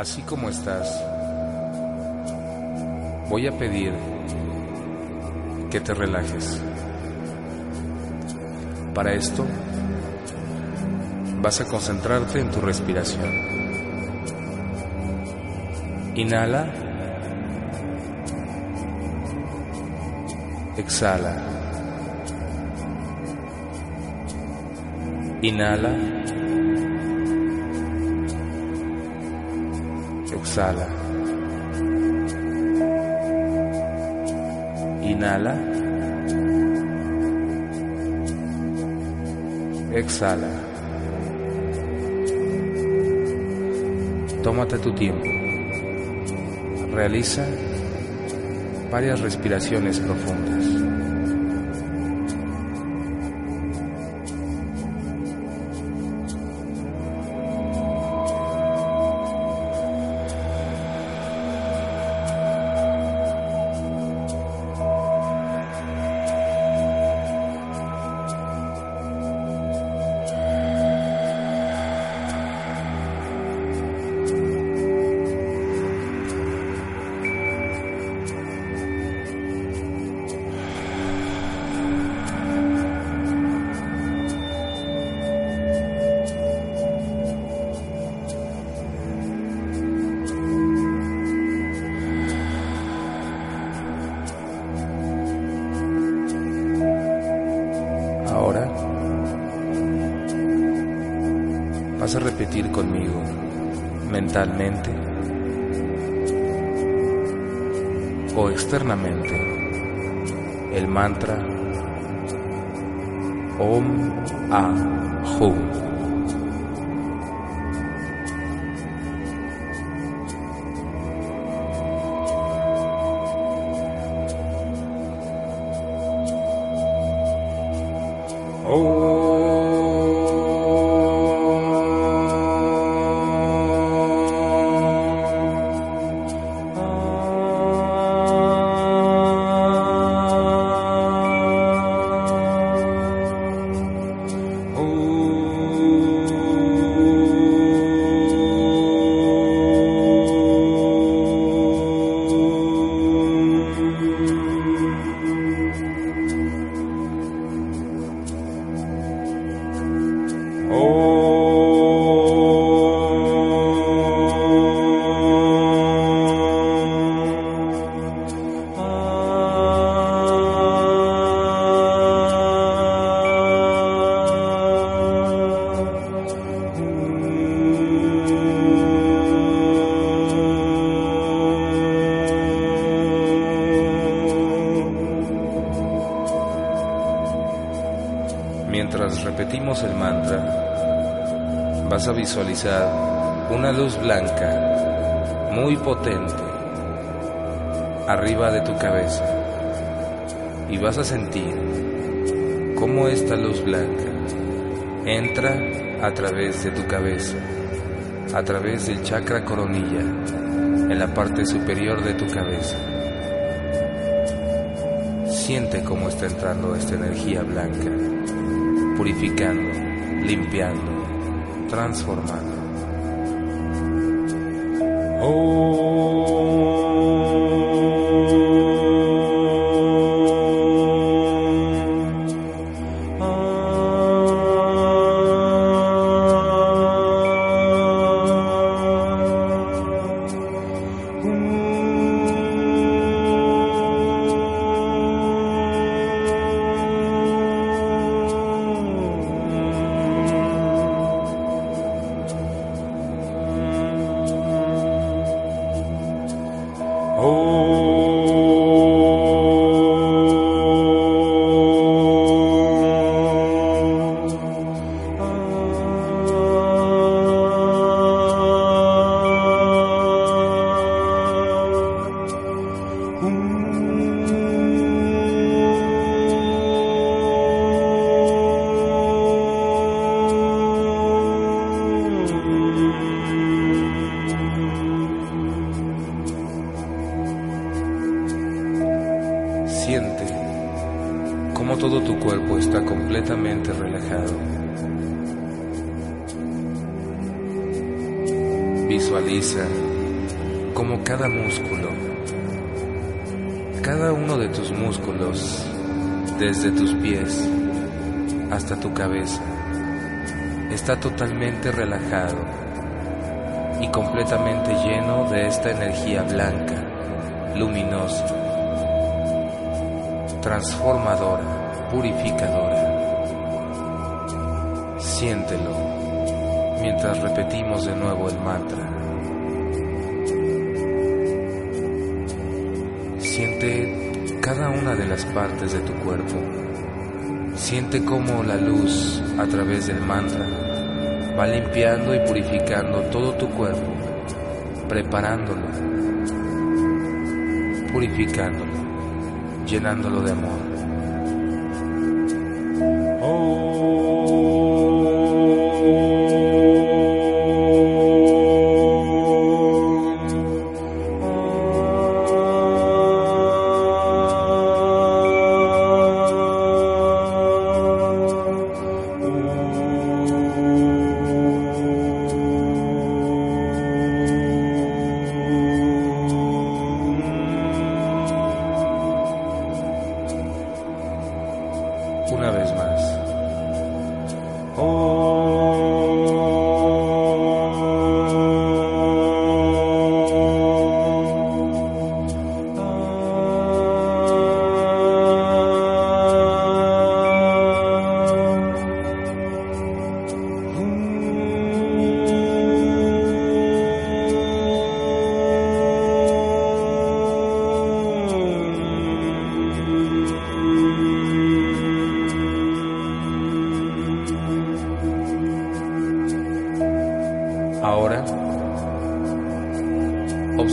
así como estás, voy a pedir que te relajes. Para esto, vas a concentrarte en tu respiración. Inhala. Exhala. Inhala. Exhala. Inhala. Exhala. Tómate tu tiempo. Realiza varias respiraciones profundas. Conmigo mentalmente o externamente el mantra Om A el mantra, vas a visualizar una luz blanca muy potente arriba de tu cabeza y vas a sentir cómo esta luz blanca entra a través de tu cabeza, a través del chakra coronilla, en la parte superior de tu cabeza. Siente cómo está entrando esta energía blanca, purificando, limpiando, transformando. Siente tu cabeza, está totalmente relajado y completamente lleno de esta energía blanca, luminosa, transformadora, purificadora. Siéntelo mientras repetimos de nuevo el mantra. Siente cada una de las partes de tu cuerpo. Siente cómo la luz a través del mantra va limpiando y purificando todo tu cuerpo, preparándolo, purificándolo, llenándolo de amor.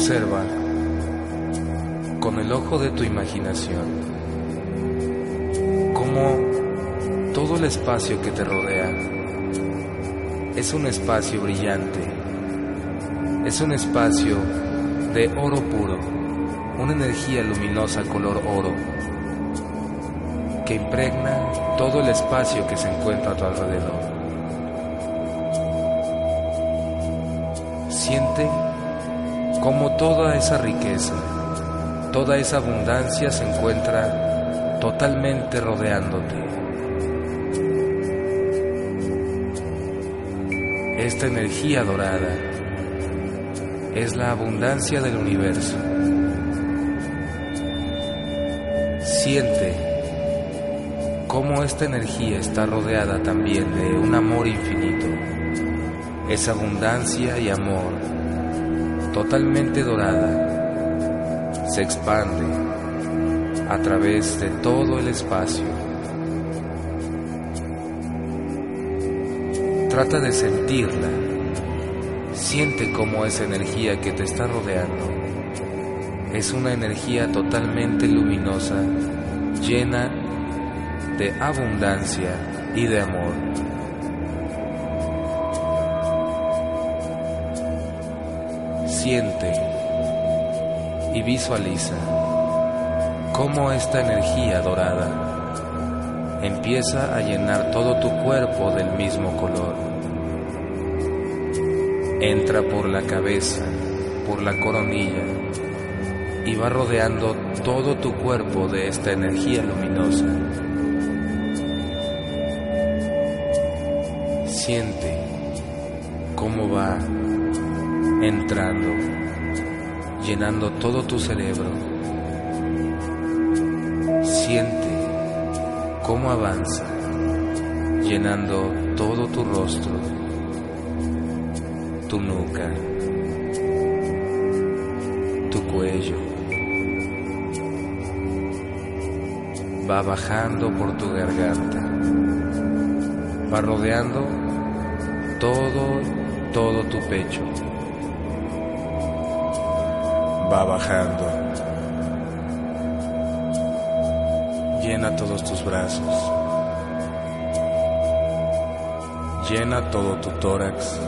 Observa con el ojo de tu imaginación cómo todo el espacio que te rodea es un espacio brillante, es un espacio de oro puro, una energía luminosa color oro que impregna todo el espacio que se encuentra a tu alrededor. Como toda esa riqueza, toda esa abundancia se encuentra totalmente rodeándote. Esta energía dorada es la abundancia del universo. Siente cómo esta energía está rodeada también de un amor infinito. Es abundancia y amor totalmente dorada, se expande a través de todo el espacio. Trata de sentirla, siente cómo esa energía que te está rodeando es una energía totalmente luminosa, llena de abundancia y de amor. Siente y visualiza cómo esta energía dorada empieza a llenar todo tu cuerpo del mismo color. Entra por la cabeza, por la coronilla y va rodeando todo tu cuerpo de esta energía luminosa. Siente cómo va entrando, llenando todo tu cerebro. Siente cómo avanza, llenando todo tu rostro, tu nuca, tu cuello. Va bajando por tu garganta, va rodeando todo, todo tu pecho va bajando. Llena todos tus brazos. Llena todo tu tórax,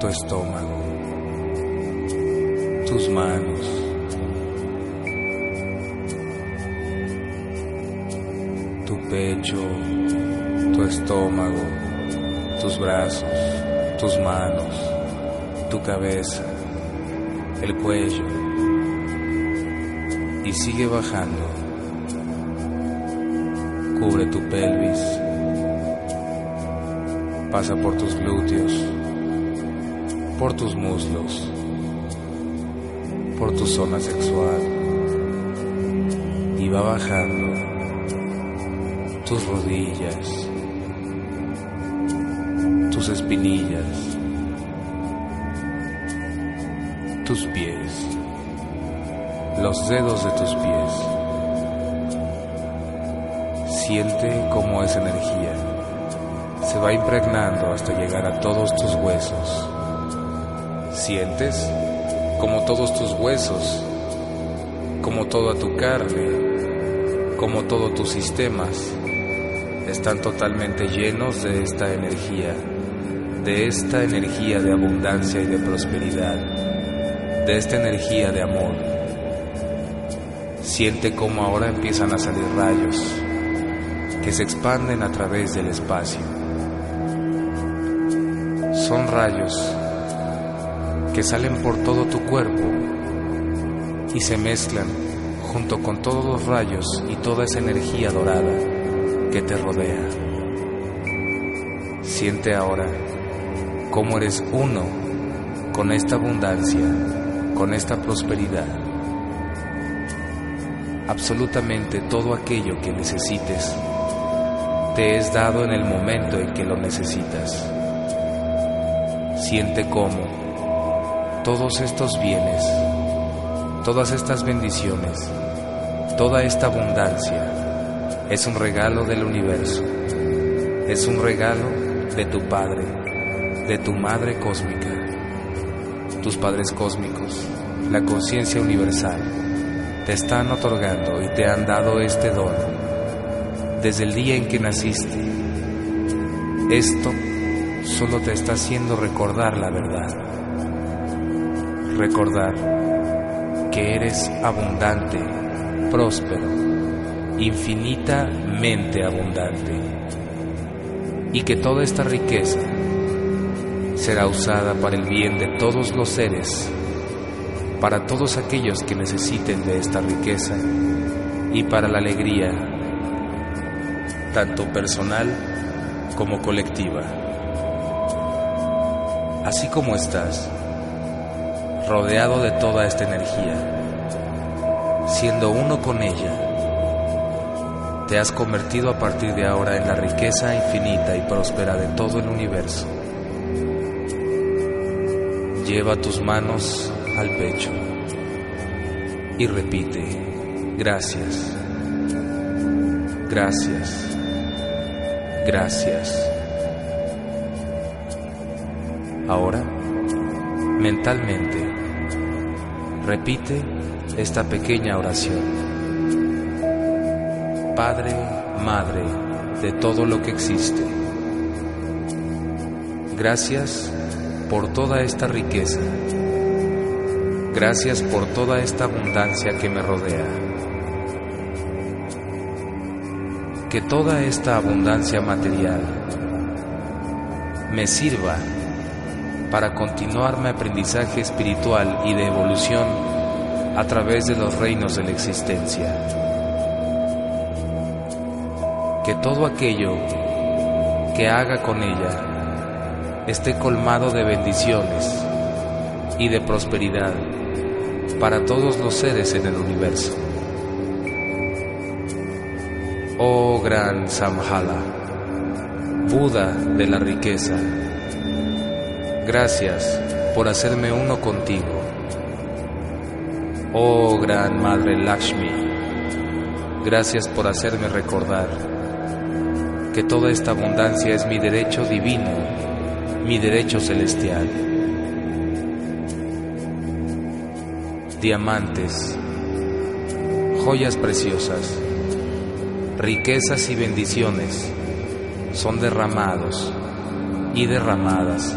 tu estómago, tus manos. Tu pecho, tu estómago, tus brazos, tus manos, tu cabeza, el cuello y sigue bajando. Cubre tu pelvis, pasa por tus glúteos, por tus muslos, por tu zona sexual y va bajando tus rodillas, tus espinillas, tus pies, los dedos de tus pies. Siente cómo esa energía se va impregnando hasta llegar a todos tus huesos. Sientes como todos tus huesos, como toda tu carne, como todos tus sistemas están totalmente llenos de esta energía, de esta energía de abundancia y de prosperidad, de esta energía de amor. Siente cómo ahora empiezan a salir rayos que se expanden a través del espacio. Son rayos que salen por todo tu cuerpo y se mezclan junto con todos los rayos y toda esa energía dorada que te rodea. Siente ahora cómo eres uno con esta abundancia, con esta prosperidad. Absolutamente todo aquello que necesites te es dado en el momento en que lo necesitas. Siente cómo todos estos bienes, todas estas bendiciones, toda esta abundancia es un regalo del universo, es un regalo de tu Padre, de tu Madre cósmica, tus padres cósmicos, la conciencia universal, te están otorgando y te han dado este don desde el día en que naciste. Esto solo te está haciendo recordar la verdad recordar que eres abundante, próspero, infinitamente abundante y que toda esta riqueza será usada para el bien de todos los seres, para todos aquellos que necesiten de esta riqueza y para la alegría, tanto personal como colectiva. Así como estás, rodeado de toda esta energía, siendo uno con ella, te has convertido a partir de ahora en la riqueza infinita y próspera de todo el universo. Lleva tus manos al pecho y repite, gracias, gracias, gracias. Ahora, mentalmente, Repite esta pequeña oración. Padre, Madre de todo lo que existe. Gracias por toda esta riqueza. Gracias por toda esta abundancia que me rodea. Que toda esta abundancia material me sirva para continuar mi aprendizaje espiritual y de evolución a través de los reinos de la existencia. Que todo aquello que haga con ella esté colmado de bendiciones y de prosperidad para todos los seres en el universo. Oh gran Samhala, Buda de la riqueza, Gracias por hacerme uno contigo. Oh gran Madre Lakshmi, gracias por hacerme recordar que toda esta abundancia es mi derecho divino, mi derecho celestial. Diamantes, joyas preciosas, riquezas y bendiciones son derramados y derramadas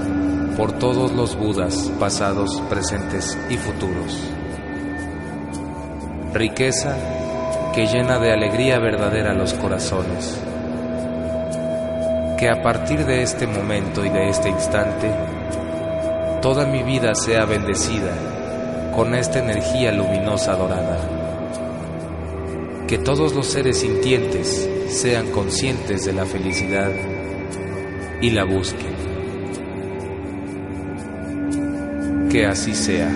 por todos los Budas pasados, presentes y futuros. Riqueza que llena de alegría verdadera los corazones. Que a partir de este momento y de este instante toda mi vida sea bendecida con esta energía luminosa dorada. Que todos los seres sintientes sean conscientes de la felicidad y la busquen. Que así sea,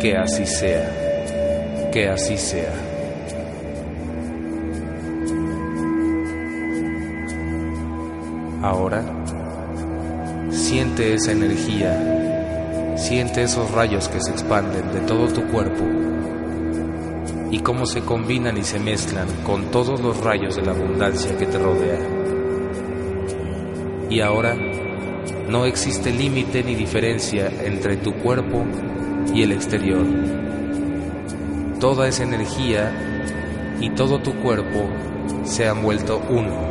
que así sea, que así sea. Ahora, siente esa energía, siente esos rayos que se expanden de todo tu cuerpo y cómo se combinan y se mezclan con todos los rayos de la abundancia que te rodea. Y ahora no existe límite ni diferencia entre tu cuerpo y el exterior. Toda esa energía y todo tu cuerpo se han vuelto uno.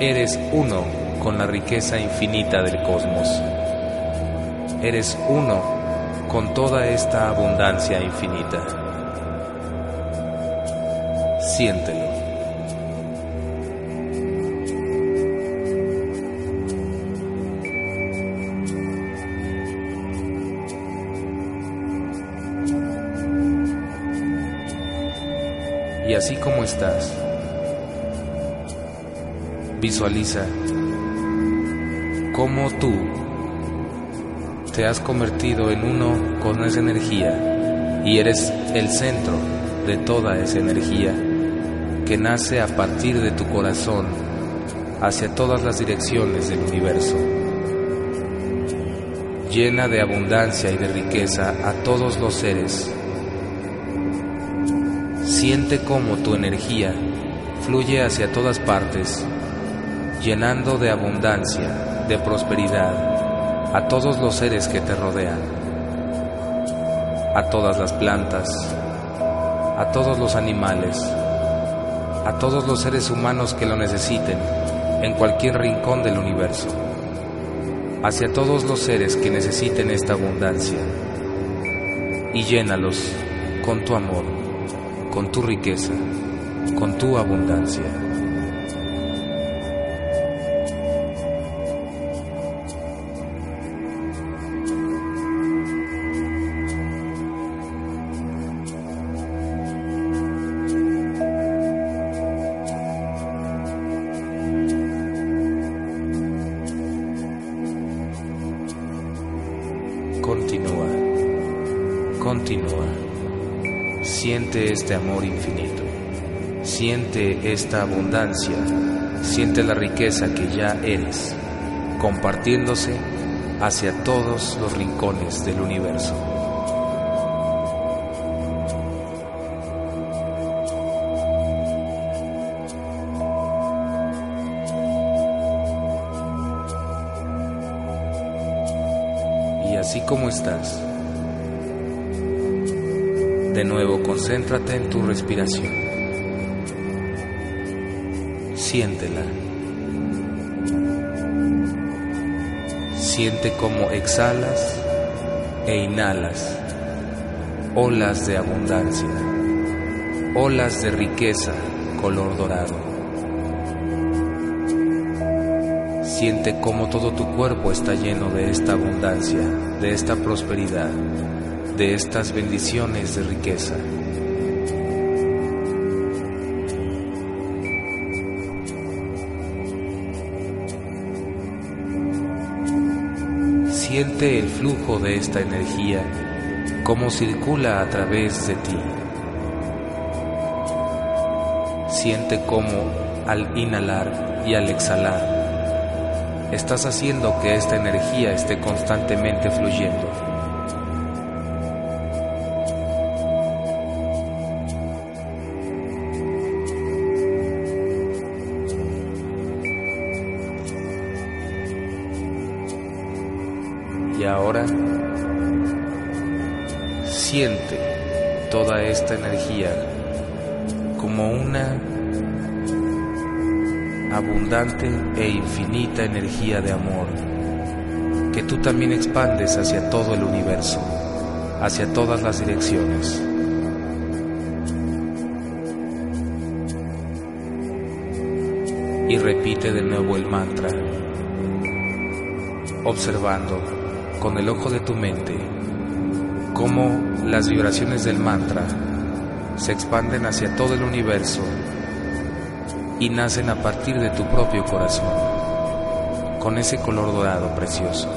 Eres uno con la riqueza infinita del cosmos. Eres uno con toda esta abundancia infinita. Siéntelo. Y así como estás, visualiza cómo tú te has convertido en uno con esa energía y eres el centro de toda esa energía que nace a partir de tu corazón hacia todas las direcciones del universo. Llena de abundancia y de riqueza a todos los seres. Siente cómo tu energía fluye hacia todas partes, llenando de abundancia, de prosperidad a todos los seres que te rodean, a todas las plantas, a todos los animales, a todos los seres humanos que lo necesiten en cualquier rincón del universo, hacia todos los seres que necesiten esta abundancia y llénalos con tu amor, con tu riqueza, con tu abundancia. Continúa. Siente este amor infinito. Siente esta abundancia. Siente la riqueza que ya eres, compartiéndose hacia todos los rincones del universo. Y así como estás, de nuevo concéntrate en tu respiración. Siéntela. Siente cómo exhalas e inhalas olas de abundancia, olas de riqueza color dorado. Siente cómo todo tu cuerpo está lleno de esta abundancia, de esta prosperidad, de estas bendiciones de riqueza. Siente el flujo de esta energía, cómo circula a través de ti. Siente cómo al inhalar y al exhalar, estás haciendo que esta energía esté constantemente fluyendo. Energía de amor que tú también expandes hacia todo el universo, hacia todas las direcciones. Y repite de nuevo el mantra. observando con el ojo de tu mente cómo las vibraciones del mantra se expanden hacia todo el universo y nacen a partir de tu propio corazón, con ese color dorado precioso.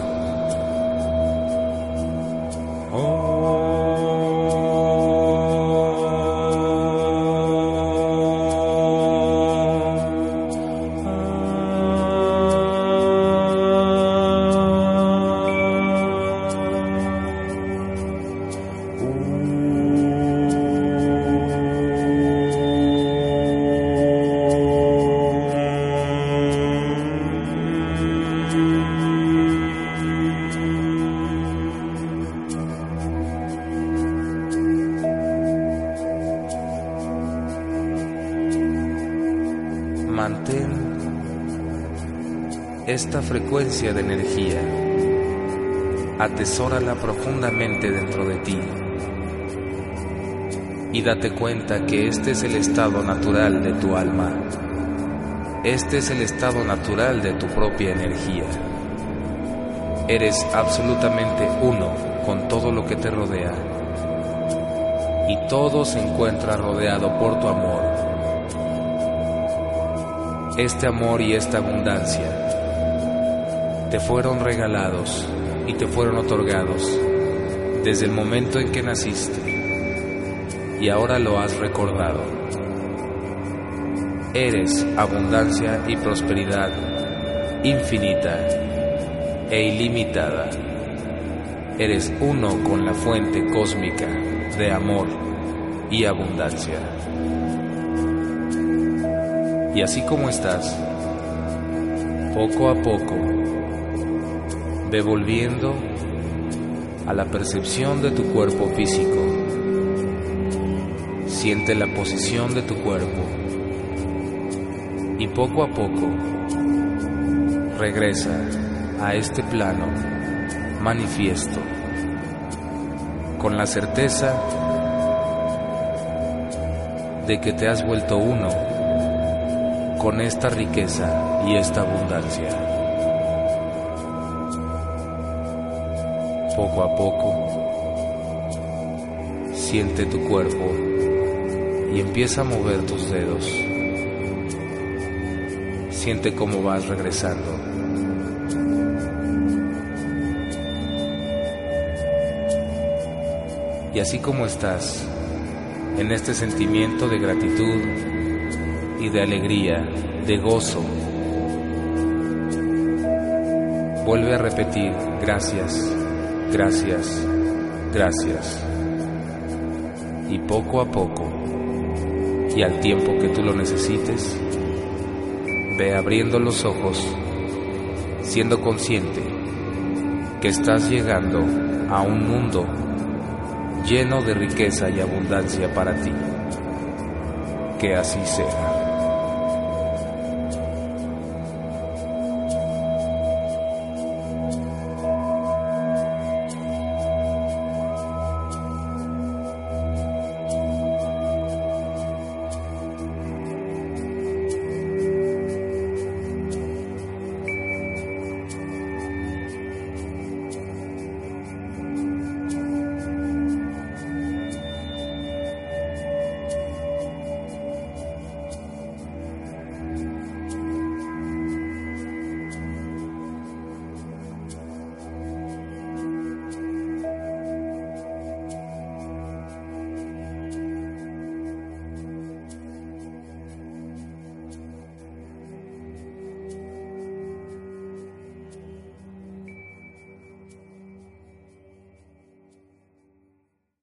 Esta frecuencia de energía, atesórala profundamente dentro de ti. Y date cuenta que este es el estado natural de tu alma, este es el estado natural de tu propia energía. Eres absolutamente uno con todo lo que te rodea. Y todo se encuentra rodeado por tu amor. Este amor y esta abundancia te fueron regalados y te fueron otorgados desde el momento en que naciste y ahora lo has recordado. Eres abundancia y prosperidad infinita e ilimitada. Eres uno con la fuente cósmica de amor y abundancia. Y así como estás, poco a poco, devolviendo a la percepción de tu cuerpo físico. Siente la posición de tu cuerpo y poco a poco regresa a este plano manifiesto con la certeza de que te has vuelto uno con esta riqueza y esta abundancia. Poco a poco, siente tu cuerpo y empieza a mover tus dedos. Siente cómo vas regresando. Y así como estás, en este sentimiento de gratitud, y de alegría, de gozo. Vuelve a repetir, gracias, gracias, gracias. Y poco a poco, y al tiempo que tú lo necesites, ve abriendo los ojos, siendo consciente que estás llegando a un mundo lleno de riqueza y abundancia para ti. Que así sea.